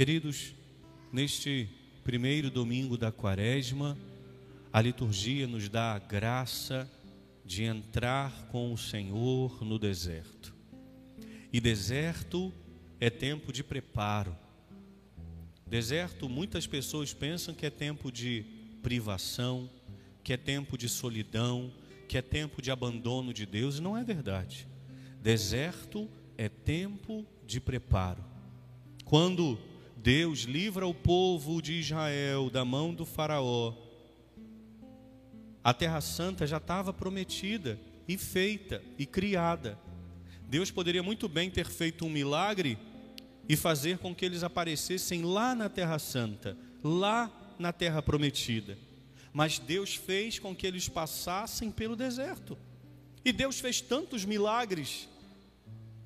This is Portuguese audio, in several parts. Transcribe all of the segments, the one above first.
Queridos, neste primeiro domingo da quaresma, a liturgia nos dá a graça de entrar com o Senhor no deserto. E deserto é tempo de preparo. Deserto, muitas pessoas pensam que é tempo de privação, que é tempo de solidão, que é tempo de abandono de Deus, e não é verdade. Deserto é tempo de preparo. Quando Deus livra o povo de Israel da mão do Faraó, a Terra Santa já estava prometida e feita e criada. Deus poderia muito bem ter feito um milagre e fazer com que eles aparecessem lá na Terra Santa, lá na Terra Prometida. Mas Deus fez com que eles passassem pelo deserto. E Deus fez tantos milagres.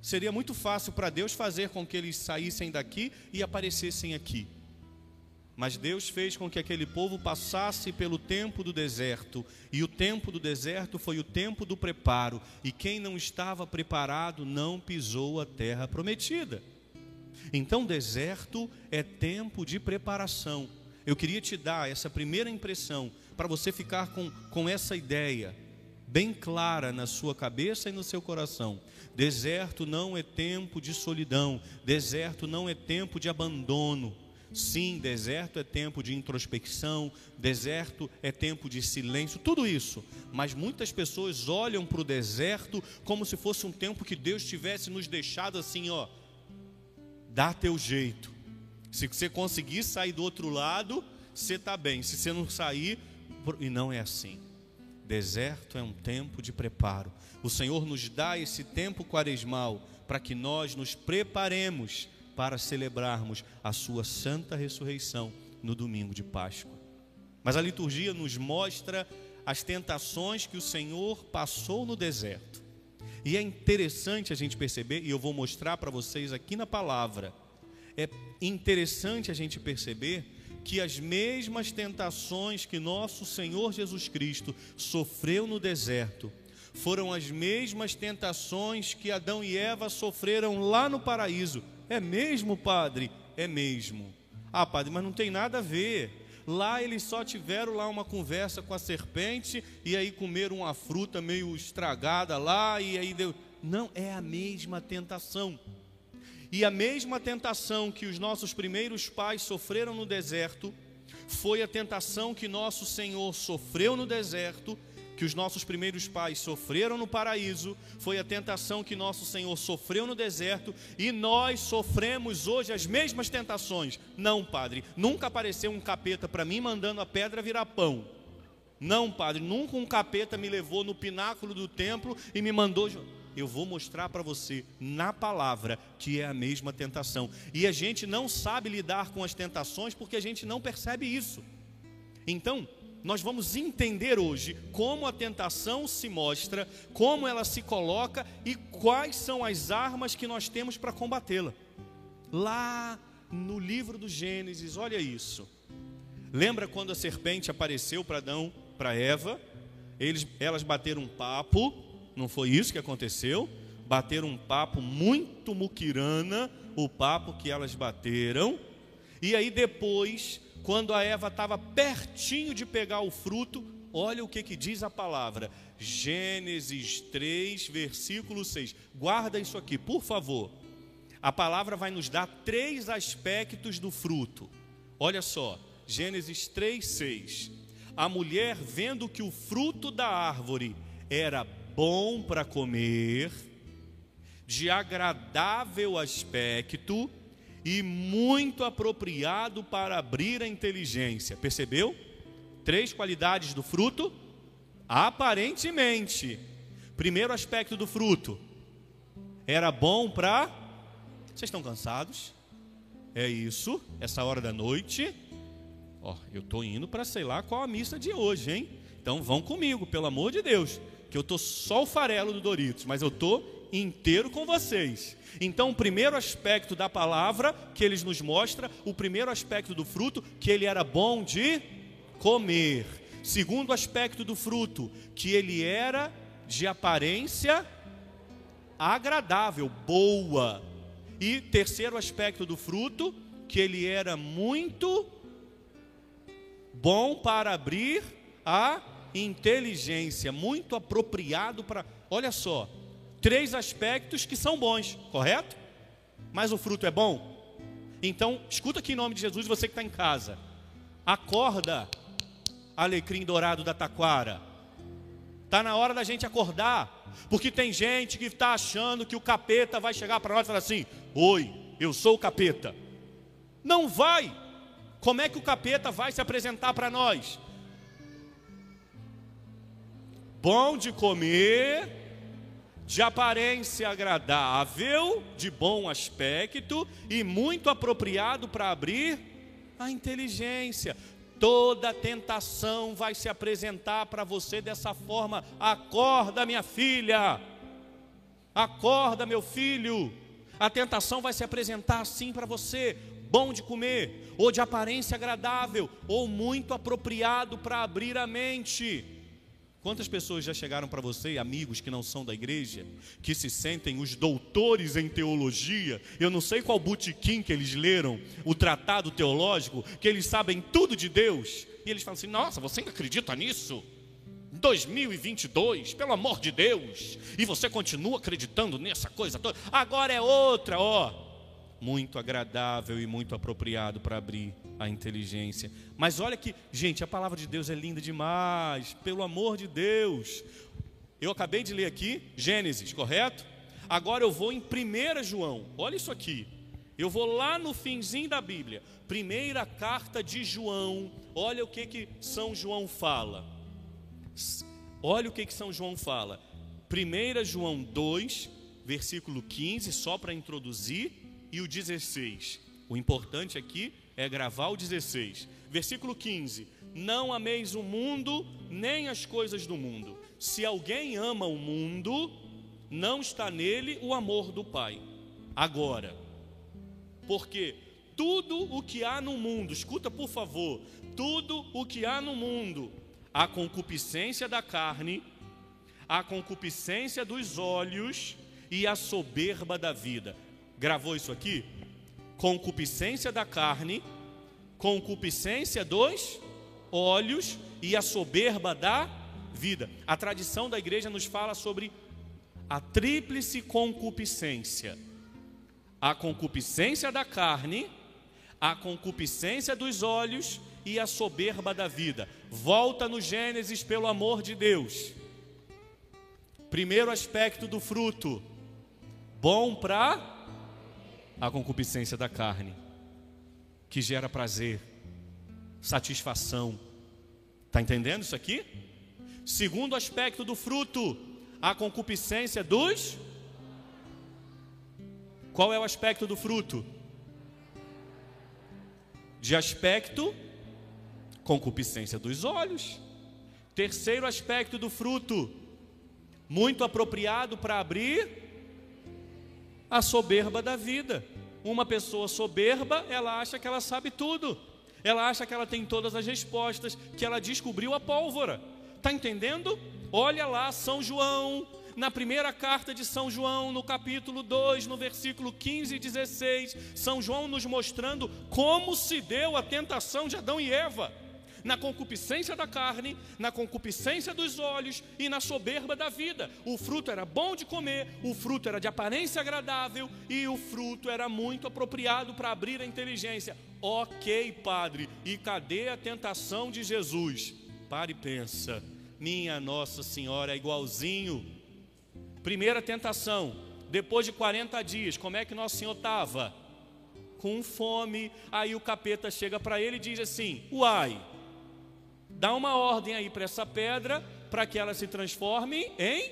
Seria muito fácil para Deus fazer com que eles saíssem daqui e aparecessem aqui. Mas Deus fez com que aquele povo passasse pelo tempo do deserto, e o tempo do deserto foi o tempo do preparo, e quem não estava preparado não pisou a terra prometida. Então, deserto é tempo de preparação. Eu queria te dar essa primeira impressão, para você ficar com, com essa ideia bem clara na sua cabeça e no seu coração. Deserto não é tempo de solidão, deserto não é tempo de abandono. Sim, deserto é tempo de introspecção, deserto é tempo de silêncio, tudo isso. Mas muitas pessoas olham para o deserto como se fosse um tempo que Deus tivesse nos deixado assim, ó, dá teu jeito. Se você conseguir sair do outro lado, você está bem. Se você não sair, e não é assim. Deserto é um tempo de preparo. O Senhor nos dá esse tempo quaresmal para que nós nos preparemos para celebrarmos a sua santa ressurreição no domingo de Páscoa. Mas a liturgia nos mostra as tentações que o Senhor passou no deserto. E é interessante a gente perceber, e eu vou mostrar para vocês aqui na palavra, é interessante a gente perceber que as mesmas tentações que nosso Senhor Jesus Cristo sofreu no deserto, foram as mesmas tentações que Adão e Eva sofreram lá no paraíso é mesmo, padre? É mesmo. Ah, padre, mas não tem nada a ver. Lá eles só tiveram lá uma conversa com a serpente e aí comeram uma fruta meio estragada lá e aí deu. Não, é a mesma tentação. E a mesma tentação que os nossos primeiros pais sofreram no deserto, foi a tentação que nosso Senhor sofreu no deserto que os nossos primeiros pais sofreram no paraíso, foi a tentação que nosso Senhor sofreu no deserto, e nós sofremos hoje as mesmas tentações. Não, Padre, nunca apareceu um capeta para mim mandando a pedra virar pão. Não, Padre, nunca um capeta me levou no pináculo do templo e me mandou. Eu vou mostrar para você na palavra que é a mesma tentação. E a gente não sabe lidar com as tentações porque a gente não percebe isso. Então, nós vamos entender hoje como a tentação se mostra, como ela se coloca e quais são as armas que nós temos para combatê-la. Lá no livro do Gênesis, olha isso. Lembra quando a serpente apareceu para Adão, para Eva? Eles, elas bateram um papo, não foi isso que aconteceu? Bateram um papo muito muquirana, o papo que elas bateram. E aí depois quando a Eva estava pertinho de pegar o fruto, olha o que, que diz a palavra. Gênesis 3, versículo 6. Guarda isso aqui, por favor. A palavra vai nos dar três aspectos do fruto. Olha só, Gênesis 3, 6. A mulher, vendo que o fruto da árvore era bom para comer, de agradável aspecto, e muito apropriado para abrir a inteligência. Percebeu? Três qualidades do fruto. Aparentemente, primeiro aspecto do fruto era bom para. Vocês estão cansados? É isso, essa hora da noite. Ó, eu estou indo para sei lá qual a missa de hoje, hein? Então vão comigo, pelo amor de Deus, que eu tô só o farelo do Doritos, mas eu tô inteiro com vocês. Então, o primeiro aspecto da palavra que eles nos mostra, o primeiro aspecto do fruto, que ele era bom de comer. Segundo aspecto do fruto, que ele era de aparência agradável, boa. E terceiro aspecto do fruto, que ele era muito bom para abrir a inteligência, muito apropriado para. Olha só, três aspectos que são bons, correto? Mas o fruto é bom? Então, escuta aqui em nome de Jesus, você que está em casa. Acorda, alecrim dourado da taquara. Está na hora da gente acordar. Porque tem gente que está achando que o capeta vai chegar para nós e falar assim: Oi, eu sou o capeta. Não vai. Como é que o capeta vai se apresentar para nós? Bom de comer, de aparência agradável, de bom aspecto e muito apropriado para abrir a inteligência. Toda tentação vai se apresentar para você dessa forma. Acorda, minha filha. Acorda, meu filho. A tentação vai se apresentar assim para você bom de comer, ou de aparência agradável, ou muito apropriado para abrir a mente. Quantas pessoas já chegaram para você, amigos que não são da igreja, que se sentem os doutores em teologia? Eu não sei qual botequim que eles leram, o tratado teológico, que eles sabem tudo de Deus. E eles falam assim: Nossa, você ainda acredita nisso? 2022, pelo amor de Deus, e você continua acreditando nessa coisa toda. Agora é outra, ó muito agradável e muito apropriado para abrir a inteligência. Mas olha que, gente, a palavra de Deus é linda demais, pelo amor de Deus. Eu acabei de ler aqui Gênesis, correto? Agora eu vou em 1 João, olha isso aqui. Eu vou lá no finzinho da Bíblia, primeira carta de João, olha o que, que São João fala. Olha o que, que São João fala. 1 João 2, versículo 15, só para introduzir e o 16. O importante aqui é gravar o 16. Versículo 15: Não ameis o mundo, nem as coisas do mundo. Se alguém ama o mundo, não está nele o amor do Pai. Agora, porque tudo o que há no mundo, escuta por favor, tudo o que há no mundo, a concupiscência da carne, a concupiscência dos olhos e a soberba da vida. Gravou isso aqui? Concupiscência da carne, concupiscência dos olhos e a soberba da vida. A tradição da igreja nos fala sobre a tríplice concupiscência: a concupiscência da carne, a concupiscência dos olhos e a soberba da vida. Volta no Gênesis, pelo amor de Deus. Primeiro aspecto do fruto: bom para a concupiscência da carne, que gera prazer, satisfação. Está entendendo isso aqui? Segundo aspecto do fruto, a concupiscência dos. Qual é o aspecto do fruto? De aspecto, concupiscência dos olhos. Terceiro aspecto do fruto, muito apropriado para abrir a soberba da vida. Uma pessoa soberba, ela acha que ela sabe tudo. Ela acha que ela tem todas as respostas, que ela descobriu a pólvora. Está entendendo? Olha lá, São João, na primeira carta de São João, no capítulo 2, no versículo 15 e 16, São João nos mostrando como se deu a tentação de Adão e Eva na concupiscência da carne, na concupiscência dos olhos e na soberba da vida. O fruto era bom de comer, o fruto era de aparência agradável e o fruto era muito apropriado para abrir a inteligência. Ok, padre, e cadê a tentação de Jesus? Pare e pensa. Minha Nossa Senhora é igualzinho. Primeira tentação, depois de 40 dias, como é que Nosso Senhor estava? Com fome. Aí o capeta chega para ele e diz assim: Uai, Dá uma ordem aí para essa pedra para que ela se transforme em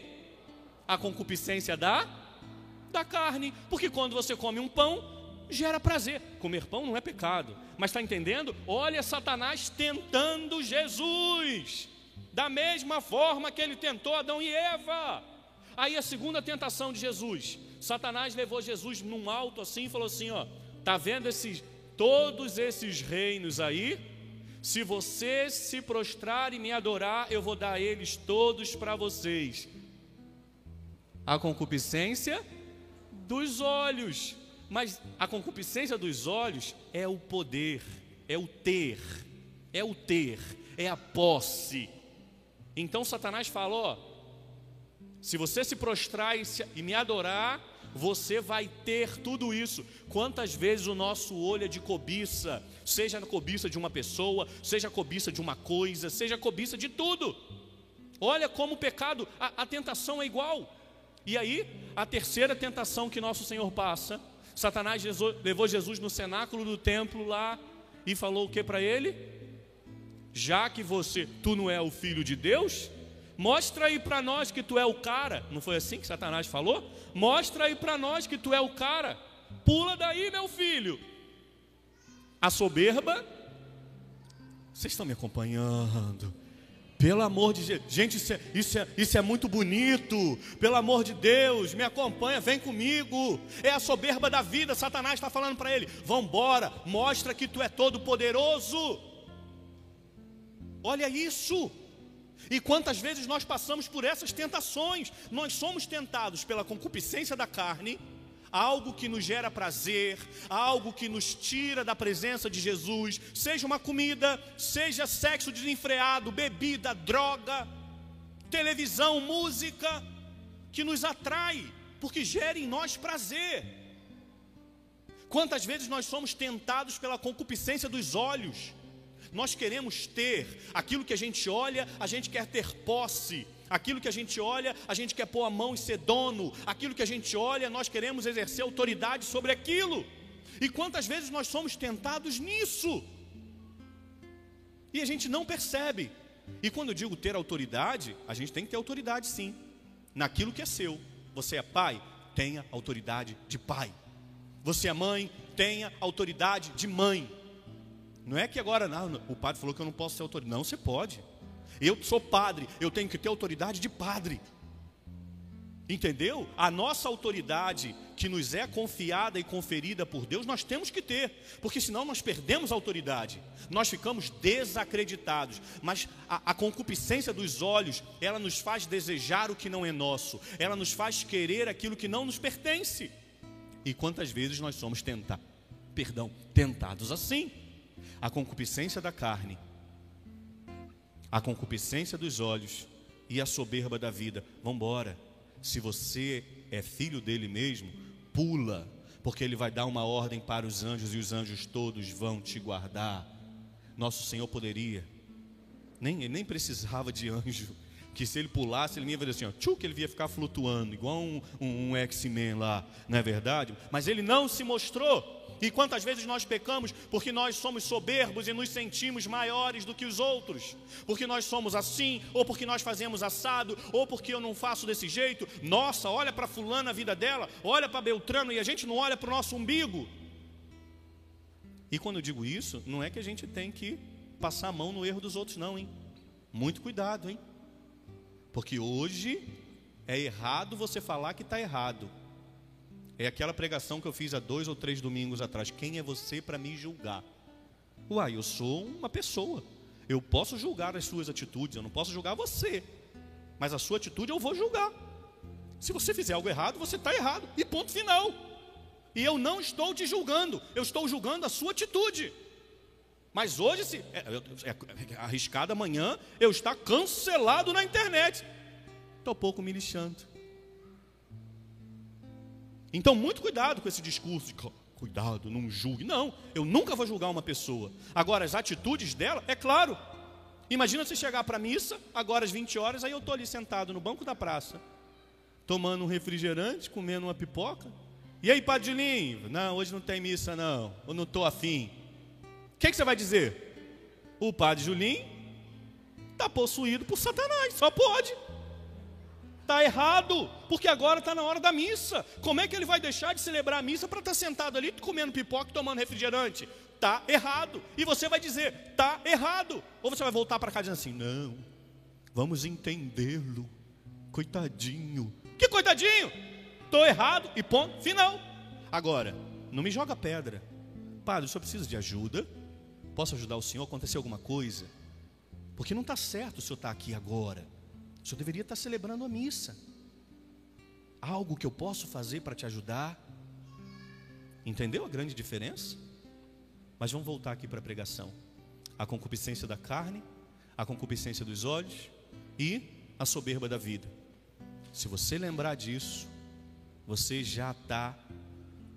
a concupiscência da da carne, porque quando você come um pão, gera prazer. Comer pão não é pecado, mas está entendendo? Olha Satanás tentando Jesus, da mesma forma que ele tentou Adão e Eva. Aí a segunda tentação de Jesus, Satanás levou Jesus num alto assim e falou assim: ó, tá vendo esses todos esses reinos aí? Se vocês se prostrar e me adorar, eu vou dar eles todos para vocês. A concupiscência dos olhos. Mas a concupiscência dos olhos é o poder, é o ter, é o ter, é a posse. Então Satanás falou: se você se prostrar e, e me adorar, você vai ter tudo isso. Quantas vezes o nosso olho é de cobiça, seja a cobiça de uma pessoa, seja a cobiça de uma coisa, seja a cobiça de tudo. Olha como o pecado, a, a tentação é igual. E aí, a terceira tentação que nosso Senhor passa, Satanás levou Jesus no cenáculo do templo lá e falou o que para ele? Já que você, tu não é o filho de Deus, mostra aí para nós que tu é o cara. Não foi assim que Satanás falou? Mostra aí para nós que tu é o cara. Pula daí, meu filho. A soberba, vocês estão me acompanhando? Pelo amor de gente, isso é, isso, é, isso é muito bonito. Pelo amor de Deus, me acompanha, vem comigo. É a soberba da vida. Satanás está falando para ele: Vambora, mostra que tu é todo poderoso. Olha isso. E quantas vezes nós passamos por essas tentações? Nós somos tentados pela concupiscência da carne algo que nos gera prazer, algo que nos tira da presença de Jesus, seja uma comida, seja sexo desenfreado, bebida, droga, televisão, música, que nos atrai, porque gera em nós prazer. Quantas vezes nós somos tentados pela concupiscência dos olhos? Nós queremos ter aquilo que a gente olha, a gente quer ter posse. Aquilo que a gente olha, a gente quer pôr a mão e ser dono. Aquilo que a gente olha, nós queremos exercer autoridade sobre aquilo. E quantas vezes nós somos tentados nisso? E a gente não percebe. E quando eu digo ter autoridade, a gente tem que ter autoridade sim, naquilo que é seu. Você é pai, tenha autoridade de pai. Você é mãe, tenha autoridade de mãe. Não é que agora não, o padre falou que eu não posso ser autoridade. Não, você pode. Eu sou padre, eu tenho que ter autoridade de padre. Entendeu? A nossa autoridade que nos é confiada e conferida por Deus, nós temos que ter, porque senão nós perdemos a autoridade, nós ficamos desacreditados. Mas a, a, concupiscência dos olhos, ela nos faz desejar o que não é nosso, ela nos faz querer aquilo que não nos pertence. E quantas vezes nós somos tentados, perdão, tentados assim? A concupiscência da carne a concupiscência dos olhos e a soberba da vida. Vamos embora. Se você é filho dele mesmo, pula, porque ele vai dar uma ordem para os anjos e os anjos todos vão te guardar. Nosso Senhor poderia, nem, nem precisava de anjo, que se ele pulasse, ele ia fazer assim, ó, tchuk, ele ia ficar flutuando, igual um, um, um X-Men lá, não é verdade? Mas ele não se mostrou. E quantas vezes nós pecamos porque nós somos soberbos e nos sentimos maiores do que os outros, porque nós somos assim, ou porque nós fazemos assado, ou porque eu não faço desse jeito. Nossa, olha para Fulana a vida dela, olha para Beltrano e a gente não olha para o nosso umbigo. E quando eu digo isso, não é que a gente tem que passar a mão no erro dos outros, não, hein? Muito cuidado, hein? Porque hoje é errado você falar que está errado. É aquela pregação que eu fiz há dois ou três domingos atrás. Quem é você para me julgar? Uai, eu sou uma pessoa. Eu posso julgar as suas atitudes, eu não posso julgar você. Mas a sua atitude eu vou julgar. Se você fizer algo errado, você está errado. E ponto final. E eu não estou te julgando, eu estou julgando a sua atitude. Mas hoje, se é, é, é arriscado amanhã, eu estar cancelado na internet. Estou pouco me lixando. Então, muito cuidado com esse discurso de cuidado, não julgue. Não, eu nunca vou julgar uma pessoa. Agora, as atitudes dela, é claro. Imagina você chegar para a missa, agora às 20 horas, aí eu estou ali sentado no banco da praça, tomando um refrigerante, comendo uma pipoca. E aí, Padilinho? Não, hoje não tem missa, não. Eu não estou afim. O que, que você vai dizer? O padre Julinho está possuído por Satanás, só pode. Está errado, porque agora está na hora da missa. Como é que ele vai deixar de celebrar a missa para estar tá sentado ali comendo pipoca e tomando refrigerante? Está errado. E você vai dizer, está errado. Ou você vai voltar para casa dizendo assim: não, vamos entendê-lo. Coitadinho. Que coitadinho? Estou errado e ponto, final. Agora, não me joga pedra. Padre, o senhor precisa de ajuda? Posso ajudar o senhor? Aconteceu alguma coisa? Porque não está certo o senhor estar tá aqui agora. O senhor deveria estar celebrando a missa. Algo que eu posso fazer para te ajudar? Entendeu a grande diferença? Mas vamos voltar aqui para a pregação. A concupiscência da carne, a concupiscência dos olhos e a soberba da vida. Se você lembrar disso, você já está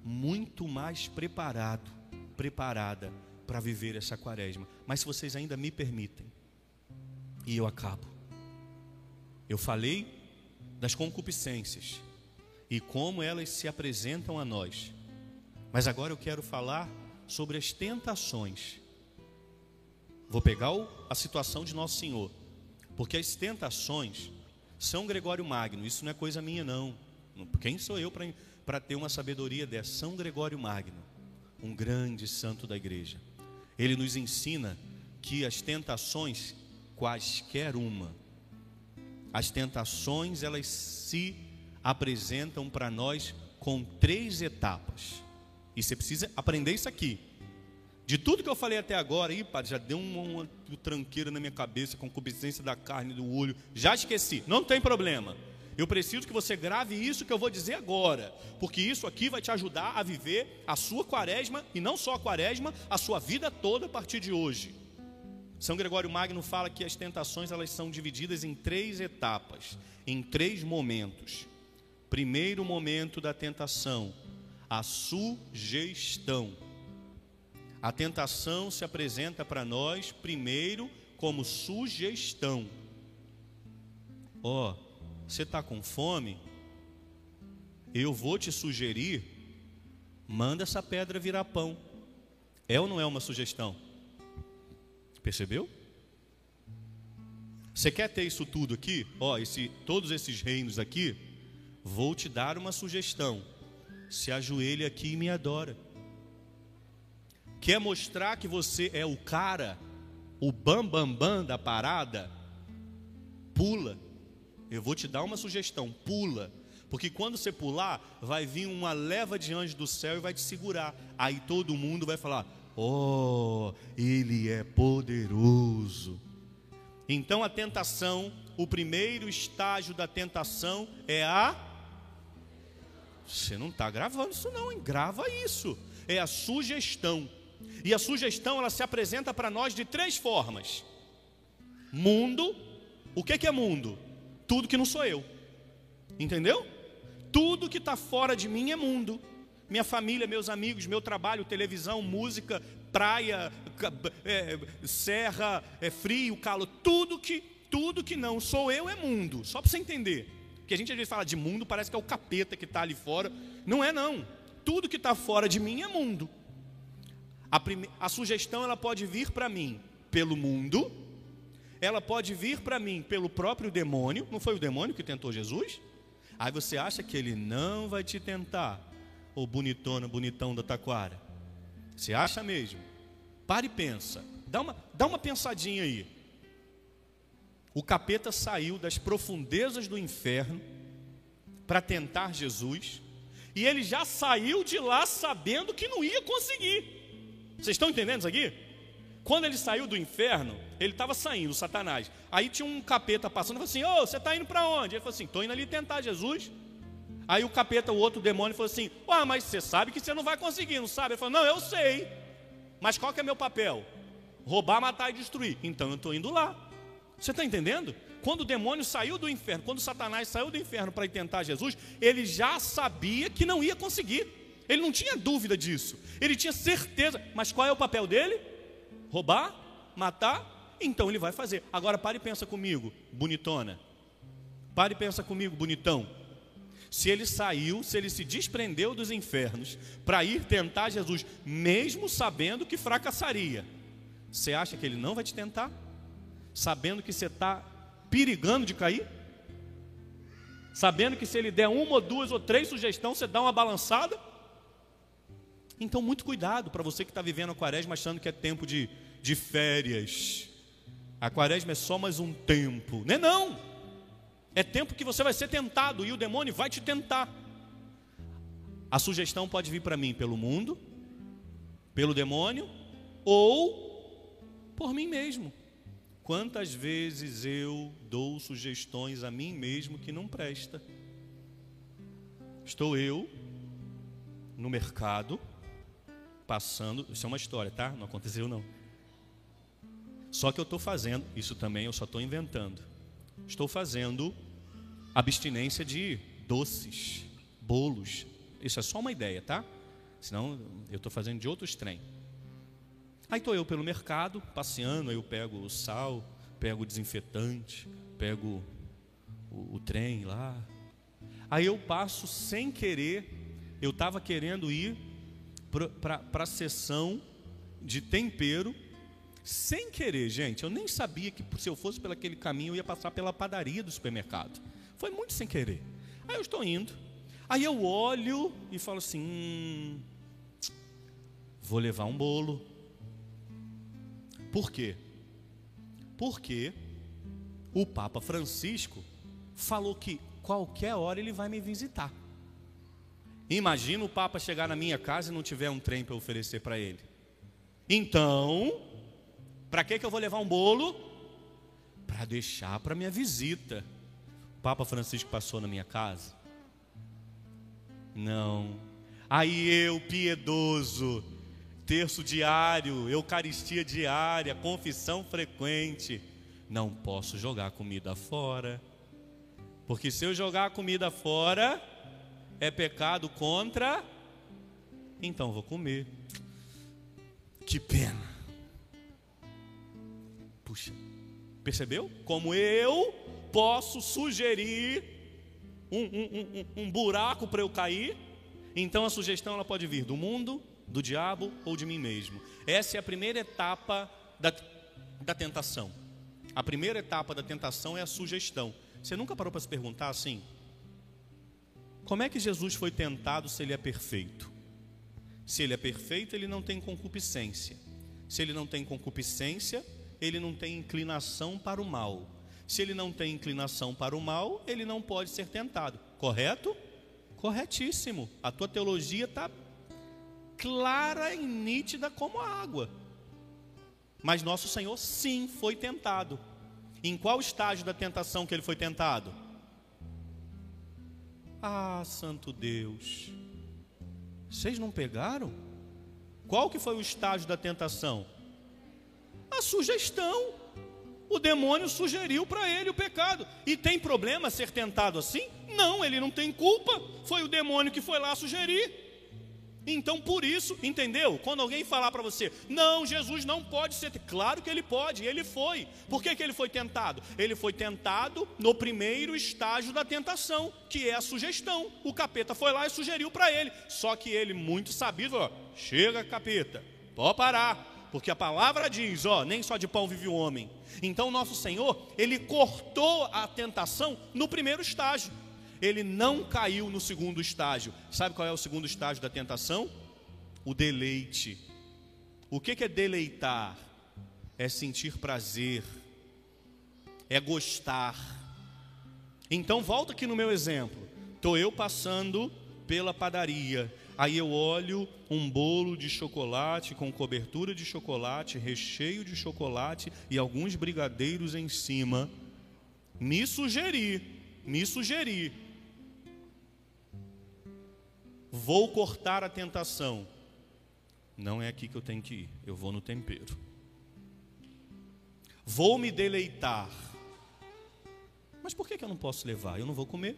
muito mais preparado, preparada para viver essa quaresma. Mas se vocês ainda me permitem, e eu acabo. Eu falei das concupiscências e como elas se apresentam a nós. Mas agora eu quero falar sobre as tentações. Vou pegar a situação de Nosso Senhor, porque as tentações são Gregório Magno, isso não é coisa minha, não. Quem sou eu para ter uma sabedoria dessa? São Gregório Magno, um grande santo da igreja. Ele nos ensina que as tentações, quaisquer uma, as tentações elas se apresentam para nós com três etapas. E você precisa aprender isso aqui. De tudo que eu falei até agora, aí, padre, já deu uma, uma tranqueira na minha cabeça, com concupiscência da carne, do olho. Já esqueci, não tem problema. Eu preciso que você grave isso que eu vou dizer agora, porque isso aqui vai te ajudar a viver a sua quaresma, e não só a quaresma, a sua vida toda a partir de hoje. São Gregório Magno fala que as tentações elas são divididas em três etapas, em três momentos. Primeiro momento da tentação, a sugestão. A tentação se apresenta para nós primeiro como sugestão. Ó, oh, você está com fome? Eu vou te sugerir, manda essa pedra virar pão. É ou não é uma sugestão? Percebeu? Você quer ter isso tudo aqui? Ó, esse, todos esses reinos aqui, vou te dar uma sugestão. Se ajoelhe aqui e me adora. Quer mostrar que você é o cara, o bam bam bam da parada? Pula. Eu vou te dar uma sugestão, pula. Porque quando você pular, vai vir uma leva de anjos do céu e vai te segurar. Aí todo mundo vai falar: "Oh, ele é poderoso". Então a tentação, o primeiro estágio da tentação é a Você não está gravando isso não, hein? grava isso. É a sugestão. E a sugestão ela se apresenta para nós de três formas. Mundo, o que é mundo? tudo que não sou eu. Entendeu? Tudo que está fora de mim é mundo. Minha família, meus amigos, meu trabalho, televisão, música, praia, é, serra, é, frio, calor, tudo que, tudo que não sou eu é mundo. Só para você entender. Que a gente às vezes fala de mundo, parece que é o capeta que está ali fora. Não é não. Tudo que está fora de mim é mundo. A, prime... a sugestão ela pode vir para mim pelo mundo, ela pode vir para mim pelo próprio demônio, não foi o demônio que tentou Jesus? Aí você acha que ele não vai te tentar, ô bonitona, bonitão da taquara? Você acha mesmo? Pare e pensa, dá uma, dá uma pensadinha aí. O capeta saiu das profundezas do inferno para tentar Jesus, e ele já saiu de lá sabendo que não ia conseguir. Vocês estão entendendo isso aqui? Quando ele saiu do inferno, ele estava saindo, Satanás. Aí tinha um capeta passando e falou assim: Ô, oh, você está indo para onde? Ele falou assim: Estou indo ali tentar Jesus. Aí o capeta, o outro demônio, falou assim: Ué, mas você sabe que você não vai conseguir, não sabe? Ele falou: Não, eu sei. Mas qual que é meu papel? Roubar, matar e destruir. Então eu estou indo lá. Você está entendendo? Quando o demônio saiu do inferno, quando Satanás saiu do inferno para tentar Jesus, ele já sabia que não ia conseguir. Ele não tinha dúvida disso. Ele tinha certeza. Mas qual é o papel dele? roubar, matar, então ele vai fazer. Agora pare e pensa comigo, bonitona. Pare e pensa comigo, bonitão. Se ele saiu, se ele se desprendeu dos infernos para ir tentar Jesus, mesmo sabendo que fracassaria, você acha que ele não vai te tentar? Sabendo que você está perigando de cair? Sabendo que se ele der uma ou duas ou três sugestões, você dá uma balançada? Então, muito cuidado para você que está vivendo a quaresma achando que é tempo de, de férias. A quaresma é só mais um tempo. Não é não. É tempo que você vai ser tentado e o demônio vai te tentar. A sugestão pode vir para mim pelo mundo, pelo demônio ou por mim mesmo. Quantas vezes eu dou sugestões a mim mesmo que não presta? Estou eu no mercado, passando, isso é uma história, tá? Não aconteceu não. Só que eu estou fazendo, isso também eu só estou inventando. Estou fazendo abstinência de doces, bolos. Isso é só uma ideia, tá? Senão eu estou fazendo de outros trem. Aí estou eu pelo mercado, passeando, aí eu pego o sal, pego o desinfetante, pego o, o trem lá. Aí eu passo sem querer, eu estava querendo ir para a sessão de tempero, sem querer, gente. Eu nem sabia que se eu fosse pelo aquele caminho eu ia passar pela padaria do supermercado. Foi muito sem querer. Aí eu estou indo. Aí eu olho e falo assim: hum, vou levar um bolo. Por quê? Porque o Papa Francisco falou que qualquer hora ele vai me visitar. Imagina o Papa chegar na minha casa e não tiver um trem para oferecer para ele. Então, para que, que eu vou levar um bolo? Para deixar para minha visita. Papa Francisco passou na minha casa? Não. Aí eu, piedoso, terço diário, eucaristia diária, confissão frequente, não posso jogar comida fora. Porque se eu jogar comida fora, é pecado contra, então vou comer. Que pena. Puxa, percebeu? Como eu posso sugerir um, um, um, um buraco para eu cair? Então a sugestão ela pode vir do mundo, do diabo ou de mim mesmo. Essa é a primeira etapa da, da tentação. A primeira etapa da tentação é a sugestão. Você nunca parou para se perguntar assim? Como é que Jesus foi tentado se ele é perfeito? Se ele é perfeito, ele não tem concupiscência. Se ele não tem concupiscência, ele não tem inclinação para o mal. Se ele não tem inclinação para o mal, ele não pode ser tentado. Correto? Corretíssimo. A tua teologia está clara e nítida como a água. Mas nosso Senhor sim foi tentado. Em qual estágio da tentação que ele foi tentado? Ah, santo Deus. Vocês não pegaram? Qual que foi o estágio da tentação? A sugestão. O demônio sugeriu para ele o pecado. E tem problema ser tentado assim? Não, ele não tem culpa. Foi o demônio que foi lá sugerir. Então, por isso, entendeu? Quando alguém falar para você, não, Jesus não pode ser, claro que ele pode, ele foi. Por que, que ele foi tentado? Ele foi tentado no primeiro estágio da tentação, que é a sugestão. O capeta foi lá e sugeriu para ele. Só que ele, muito sabido, falou: chega, capeta, pode parar. Porque a palavra diz, ó, nem só de pão vive o homem. Então, nosso Senhor, ele cortou a tentação no primeiro estágio ele não caiu no segundo estágio. Sabe qual é o segundo estágio da tentação? O deleite. O que é deleitar? É sentir prazer, é gostar. Então, volta aqui no meu exemplo. Estou eu passando pela padaria. Aí eu olho um bolo de chocolate com cobertura de chocolate, recheio de chocolate e alguns brigadeiros em cima. Me sugeri, me sugeri vou cortar a tentação. Não é aqui que eu tenho que ir, eu vou no tempero. Vou me deleitar. Mas por que, que eu não posso levar? Eu não vou comer.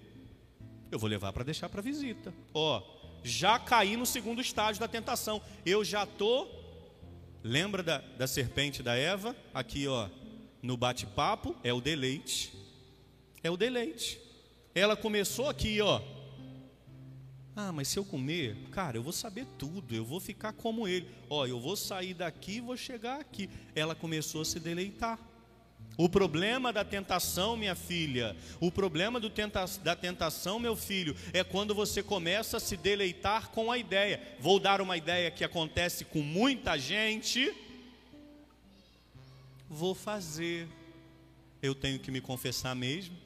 Eu vou levar para deixar para visita. Ó, já caí no segundo estágio da tentação. Eu já tô. Lembra da, da serpente da Eva? Aqui, ó, no bate-papo é o deleite. É o deleite. Ela começou aqui, ó, ah, mas se eu comer, cara, eu vou saber tudo, eu vou ficar como ele. Ó, eu vou sair daqui e vou chegar aqui. Ela começou a se deleitar. O problema da tentação, minha filha, o problema tenta da tentação, meu filho, é quando você começa a se deleitar com a ideia. Vou dar uma ideia que acontece com muita gente. Vou fazer. Eu tenho que me confessar mesmo.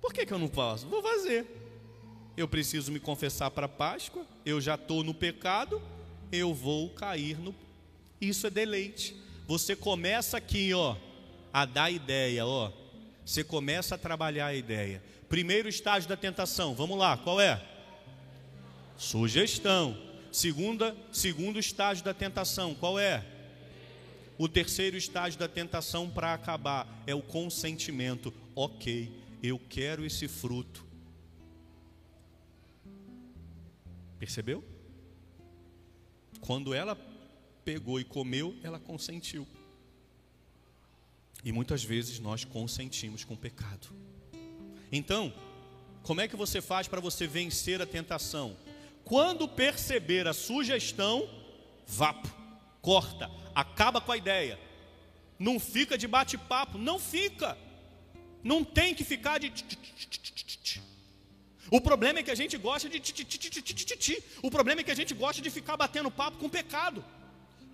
Por que, que eu não posso? Vou fazer eu preciso me confessar para Páscoa, eu já estou no pecado, eu vou cair no. Isso é deleite. Você começa aqui, ó, a dar ideia, ó. Você começa a trabalhar a ideia. Primeiro estágio da tentação, vamos lá, qual é? Sugestão. Segunda, segundo estágio da tentação, qual é? O terceiro estágio da tentação para acabar é o consentimento. Ok, eu quero esse fruto. Percebeu? Quando ela pegou e comeu, ela consentiu. E muitas vezes nós consentimos com o pecado. Então, como é que você faz para você vencer a tentação? Quando perceber a sugestão, vapo, corta, acaba com a ideia. Não fica de bate-papo, não fica. Não tem que ficar de. O problema é que a gente gosta de. O problema é que a gente gosta de ficar batendo papo com pecado.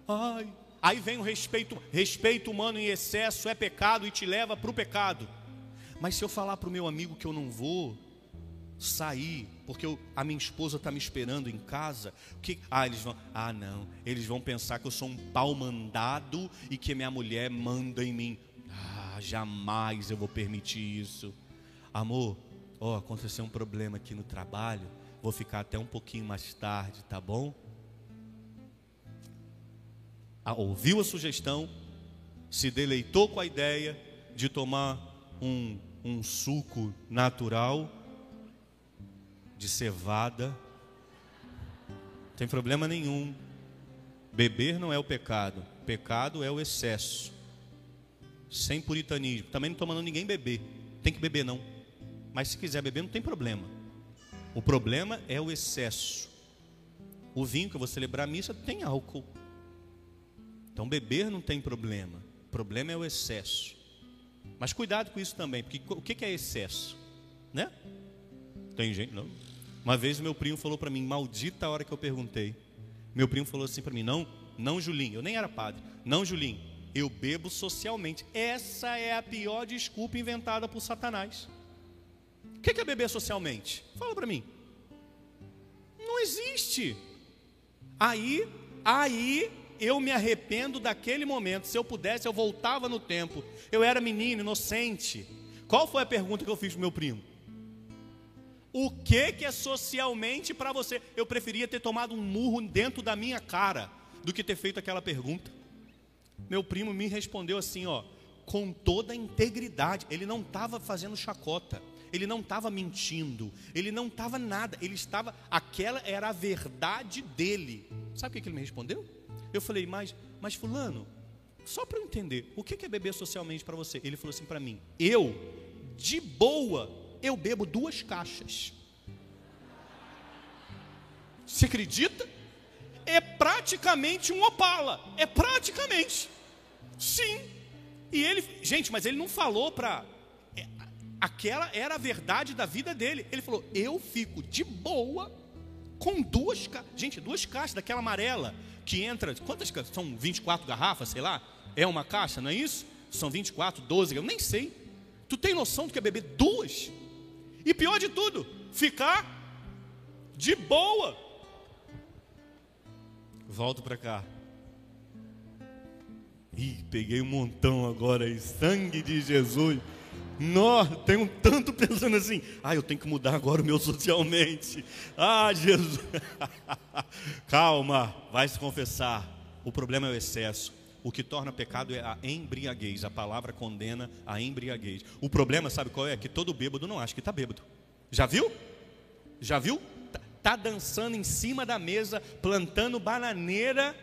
Ai, aí vem o respeito, respeito humano em excesso é pecado e te leva para o pecado. Mas se eu falar para o meu amigo que eu não vou sair, porque eu, a minha esposa está me esperando em casa, que ah eles vão, ah não, eles vão pensar que eu sou um pau mandado e que minha mulher manda em mim. Ah, jamais eu vou permitir isso. Amor, ó, oh, aconteceu um problema aqui no trabalho, vou ficar até um pouquinho mais tarde, tá bom? Ouviu a sugestão, se deleitou com a ideia de tomar um um suco natural de cevada. Não tem problema nenhum. Beber não é o pecado, pecado é o excesso. Sem puritanismo. Também não estou mandando ninguém beber. Tem que beber não. Mas se quiser beber, não tem problema. O problema é o excesso. O vinho que eu vou celebrar a missa tem álcool. Então beber não tem problema. O problema é o excesso. Mas cuidado com isso também, porque o que é excesso? Né? Tem gente, não. Uma vez meu primo falou para mim, maldita a hora que eu perguntei. Meu primo falou assim para mim: não, não, Julinho, eu nem era padre. Não, Julinho, eu bebo socialmente. Essa é a pior desculpa inventada por Satanás. O que é beber socialmente? Fala para mim. Não existe. Aí, aí eu me arrependo daquele momento. Se eu pudesse, eu voltava no tempo. Eu era menino, inocente. Qual foi a pergunta que eu fiz para meu primo? O que, que é socialmente para você? Eu preferia ter tomado um murro dentro da minha cara do que ter feito aquela pergunta. Meu primo me respondeu assim, ó, com toda a integridade. Ele não estava fazendo chacota, ele não estava mentindo, ele não estava nada. Ele estava, aquela era a verdade dele. Sabe o que ele me respondeu? Eu falei, mas, mas fulano, só para eu entender, o que é beber socialmente para você? Ele falou assim para mim, eu, de boa, eu bebo duas caixas. Você acredita? É praticamente um opala, é praticamente. Sim. E ele, gente, mas ele não falou para é, aquela era a verdade da vida dele. Ele falou: "Eu fico de boa com duas, gente, duas caixas daquela amarela que entra, quantas são 24 garrafas, sei lá? É uma caixa, não é isso? São 24, 12, eu nem sei. Tu tem noção do que é beber duas? E pior de tudo, ficar de boa. Volto para cá. Ih, peguei um montão agora aí, sangue de Jesus. Nós tenho tanto pensando assim, ah, eu tenho que mudar agora o meu socialmente. Ah, Jesus. Calma, vai se confessar. O problema é o excesso. O que torna pecado é a embriaguez. A palavra condena a embriaguez. O problema, sabe qual é? Que todo bêbado não acha que está bêbado. Já viu? Já viu? Tá, tá dançando em cima da mesa, plantando bananeira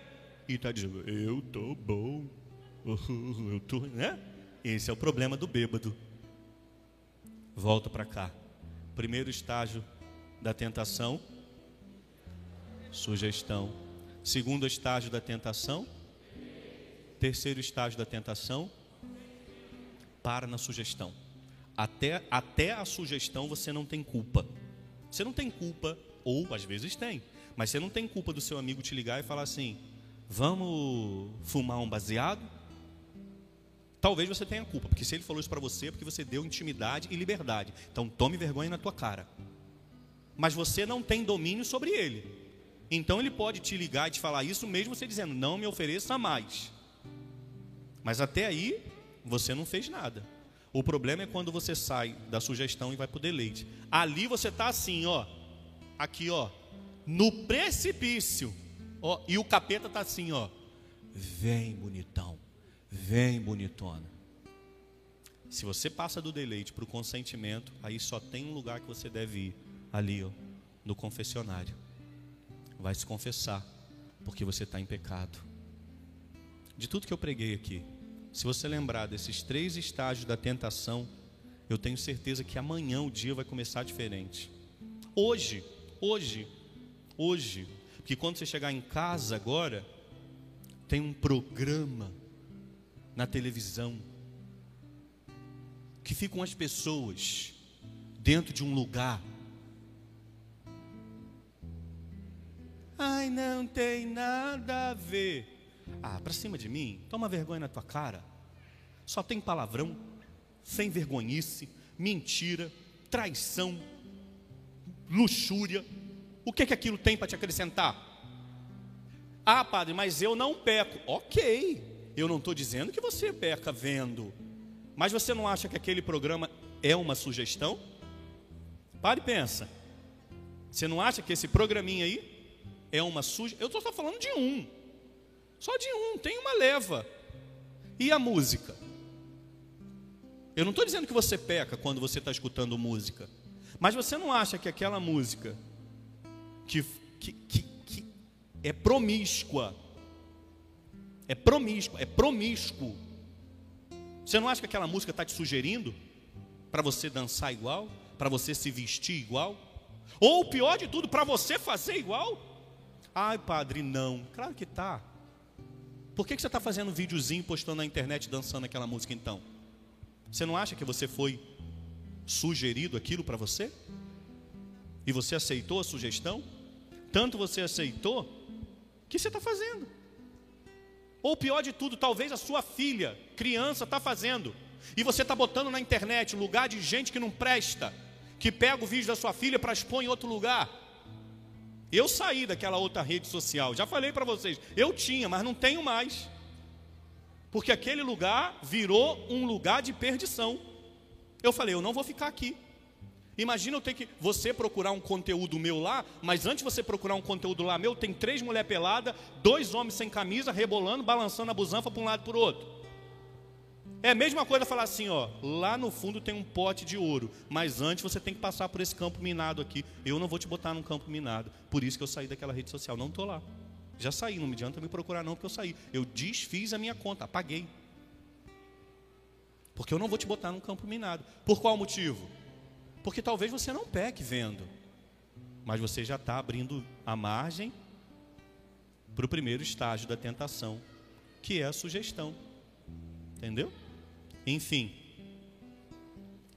e tá dizendo: Eu tô bom. Eu tô, né? Esse é o problema do bêbado volta para cá. Primeiro estágio da tentação, sugestão. Segundo estágio da tentação, terceiro estágio da tentação, para na sugestão. Até, até a sugestão você não tem culpa. Você não tem culpa, ou às vezes tem, mas você não tem culpa do seu amigo te ligar e falar assim: vamos fumar um baseado? Talvez você tenha culpa, porque se ele falou isso para você, é porque você deu intimidade e liberdade. Então tome vergonha na tua cara. Mas você não tem domínio sobre ele. Então ele pode te ligar e te falar isso mesmo você dizendo: "Não me ofereça mais". Mas até aí você não fez nada. O problema é quando você sai da sugestão e vai para o deleite. Ali você está assim, ó. Aqui, ó. no precipício. Ó, e o capeta tá assim, ó. Vem, bonitão. Vem, bonitona. Se você passa do deleite para o consentimento, aí só tem um lugar que você deve ir, ali, ó, no confessionário. Vai se confessar, porque você está em pecado. De tudo que eu preguei aqui, se você lembrar desses três estágios da tentação, eu tenho certeza que amanhã o dia vai começar diferente. Hoje, hoje, hoje, porque quando você chegar em casa agora, tem um programa na televisão que ficam as pessoas dentro de um lugar. Ai, não tem nada a ver. Ah, para cima de mim, toma vergonha na tua cara. Só tem palavrão, sem vergonhice, mentira, traição, luxúria. O que é que aquilo tem para te acrescentar? Ah, padre, mas eu não peco. Ok, eu não estou dizendo que você peca vendo. Mas você não acha que aquele programa é uma sugestão? Pare e pensa. Você não acha que esse programinha aí é uma sugestão? Eu estou só falando de um. Só de um, tem uma leva. E a música? Eu não estou dizendo que você peca quando você está escutando música. Mas você não acha que aquela música que, que, que, que é promíscua, é promíscua, é promíscuo. Você não acha que aquela música está te sugerindo para você dançar igual, para você se vestir igual? Ou o pior de tudo, para você fazer igual? Ai, padre, não. Claro que tá. Por que, que você está fazendo um videozinho postando na internet dançando aquela música então? Você não acha que você foi sugerido aquilo para você? E você aceitou a sugestão? Tanto você aceitou, que você está fazendo. Ou pior de tudo, talvez a sua filha, criança, está fazendo. E você está botando na internet, lugar de gente que não presta, que pega o vídeo da sua filha para expor em outro lugar. Eu saí daquela outra rede social, já falei para vocês, eu tinha, mas não tenho mais. Porque aquele lugar virou um lugar de perdição. Eu falei, eu não vou ficar aqui. Imagina eu ter que você procurar um conteúdo meu lá, mas antes de você procurar um conteúdo lá meu, tem três mulheres peladas, dois homens sem camisa, rebolando, balançando a busanfa para um lado para o outro. É a mesma coisa falar assim, ó, lá no fundo tem um pote de ouro, mas antes você tem que passar por esse campo minado aqui. Eu não vou te botar num campo minado. Por isso que eu saí daquela rede social, não estou lá. Já saí, não me adianta me procurar não, porque eu saí. Eu desfiz a minha conta, apaguei. Porque eu não vou te botar num campo minado. Por qual motivo? Porque talvez você não peque vendo, mas você já está abrindo a margem para o primeiro estágio da tentação, que é a sugestão. Entendeu? Enfim,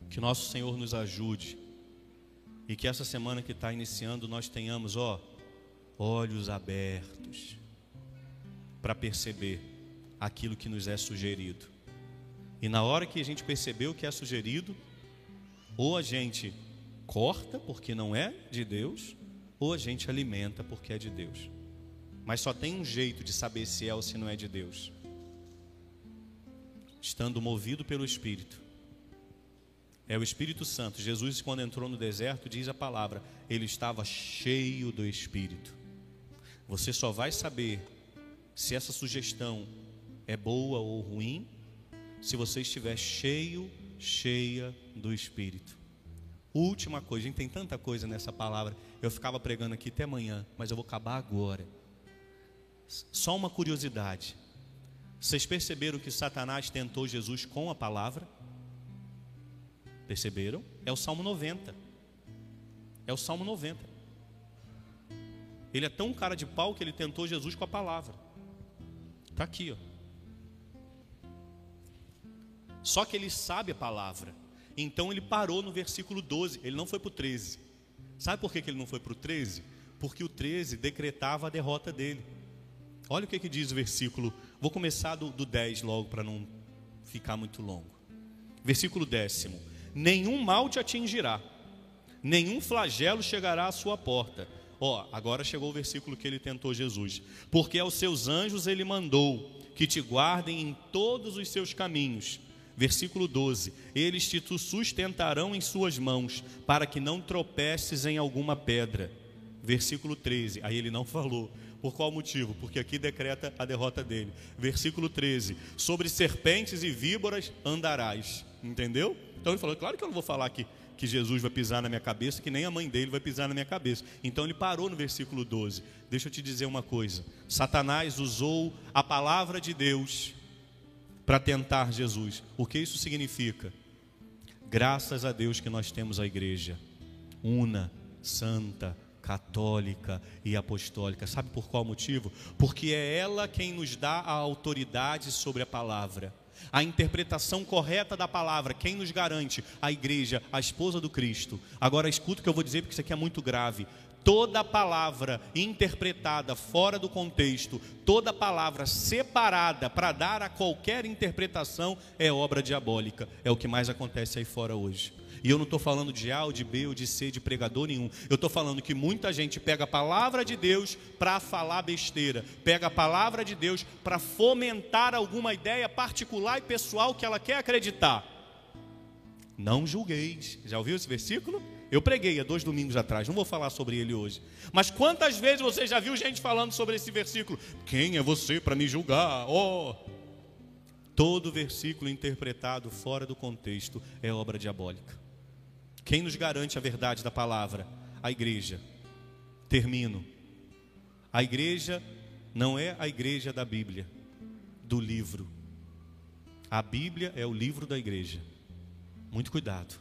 que nosso Senhor nos ajude e que essa semana que está iniciando nós tenhamos, ó, olhos abertos para perceber aquilo que nos é sugerido. E na hora que a gente perceber o que é sugerido, ou a gente corta porque não é de Deus, ou a gente alimenta porque é de Deus. Mas só tem um jeito de saber se é ou se não é de Deus estando movido pelo Espírito. É o Espírito Santo. Jesus, quando entrou no deserto, diz a palavra, ele estava cheio do Espírito. Você só vai saber se essa sugestão é boa ou ruim se você estiver cheio, cheia do Espírito. Última coisa, a gente tem tanta coisa nessa palavra. Eu ficava pregando aqui até amanhã, mas eu vou acabar agora. Só uma curiosidade. Vocês perceberam que Satanás tentou Jesus com a palavra? Perceberam? É o Salmo 90. É o Salmo 90. Ele é tão cara de pau que ele tentou Jesus com a palavra. Está aqui, ó. Só que ele sabe a palavra. Então ele parou no versículo 12. Ele não foi para o 13. Sabe por que ele não foi para o 13? Porque o 13 decretava a derrota dele. Olha o que, que diz o versículo. Vou começar do, do 10 logo para não ficar muito longo. Versículo décimo: Nenhum mal te atingirá, nenhum flagelo chegará à sua porta. Ó, agora chegou o versículo que ele tentou Jesus. Porque aos seus anjos ele mandou que te guardem em todos os seus caminhos. Versículo 12: Eles te sustentarão em suas mãos, para que não tropeces em alguma pedra Versículo 13. Aí ele não falou. Por qual motivo? Porque aqui decreta a derrota dele. Versículo 13: Sobre serpentes e víboras andarás. Entendeu? Então ele falou: Claro que eu não vou falar aqui que Jesus vai pisar na minha cabeça, que nem a mãe dele vai pisar na minha cabeça. Então ele parou no versículo 12. Deixa eu te dizer uma coisa: Satanás usou a palavra de Deus para tentar Jesus. O que isso significa? Graças a Deus que nós temos a igreja una, santa, católica e apostólica. Sabe por qual motivo? Porque é ela quem nos dá a autoridade sobre a palavra a interpretação correta da palavra, quem nos garante? A igreja, a esposa do Cristo. Agora escuta o que eu vou dizer, porque isso aqui é muito grave. Toda palavra interpretada fora do contexto, toda palavra separada para dar a qualquer interpretação é obra diabólica. É o que mais acontece aí fora hoje. E eu não estou falando de A ou de B ou de C, de pregador nenhum. Eu estou falando que muita gente pega a palavra de Deus para falar besteira, pega a palavra de Deus para fomentar alguma ideia particular e pessoal que ela quer acreditar. Não julgueis. Já ouviu esse versículo? Eu preguei há dois domingos atrás, não vou falar sobre ele hoje. Mas quantas vezes você já viu gente falando sobre esse versículo? Quem é você para me julgar? Oh! Todo versículo interpretado fora do contexto é obra diabólica. Quem nos garante a verdade da palavra? A igreja. Termino. A igreja não é a igreja da Bíblia, do livro. A Bíblia é o livro da igreja. Muito cuidado.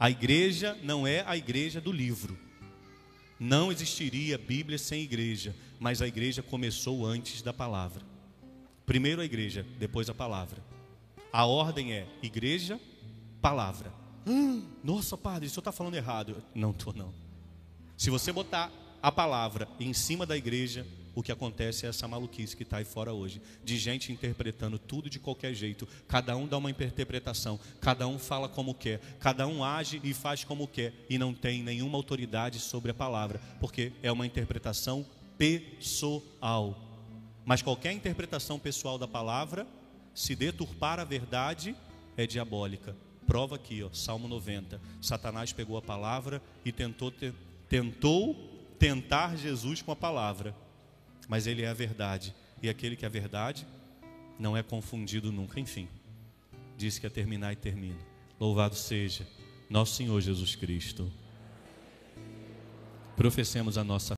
A igreja não é a igreja do livro. Não existiria Bíblia sem igreja, mas a igreja começou antes da palavra. Primeiro a igreja, depois a palavra. A ordem é igreja, palavra. Hum, nossa, padre, o senhor está falando errado. Não estou, não. Se você botar a palavra em cima da igreja, o que acontece é essa maluquice que está aí fora hoje, de gente interpretando tudo de qualquer jeito, cada um dá uma interpretação, cada um fala como quer, cada um age e faz como quer, e não tem nenhuma autoridade sobre a palavra, porque é uma interpretação pessoal. Mas qualquer interpretação pessoal da palavra, se deturpar a verdade, é diabólica prova aqui, ó, Salmo 90. Satanás pegou a palavra e tentou, tentou tentar Jesus com a palavra. Mas ele é a verdade. E aquele que é a verdade não é confundido nunca. Enfim, disse que ia terminar e termina. Louvado seja nosso Senhor Jesus Cristo. Professemos a nossa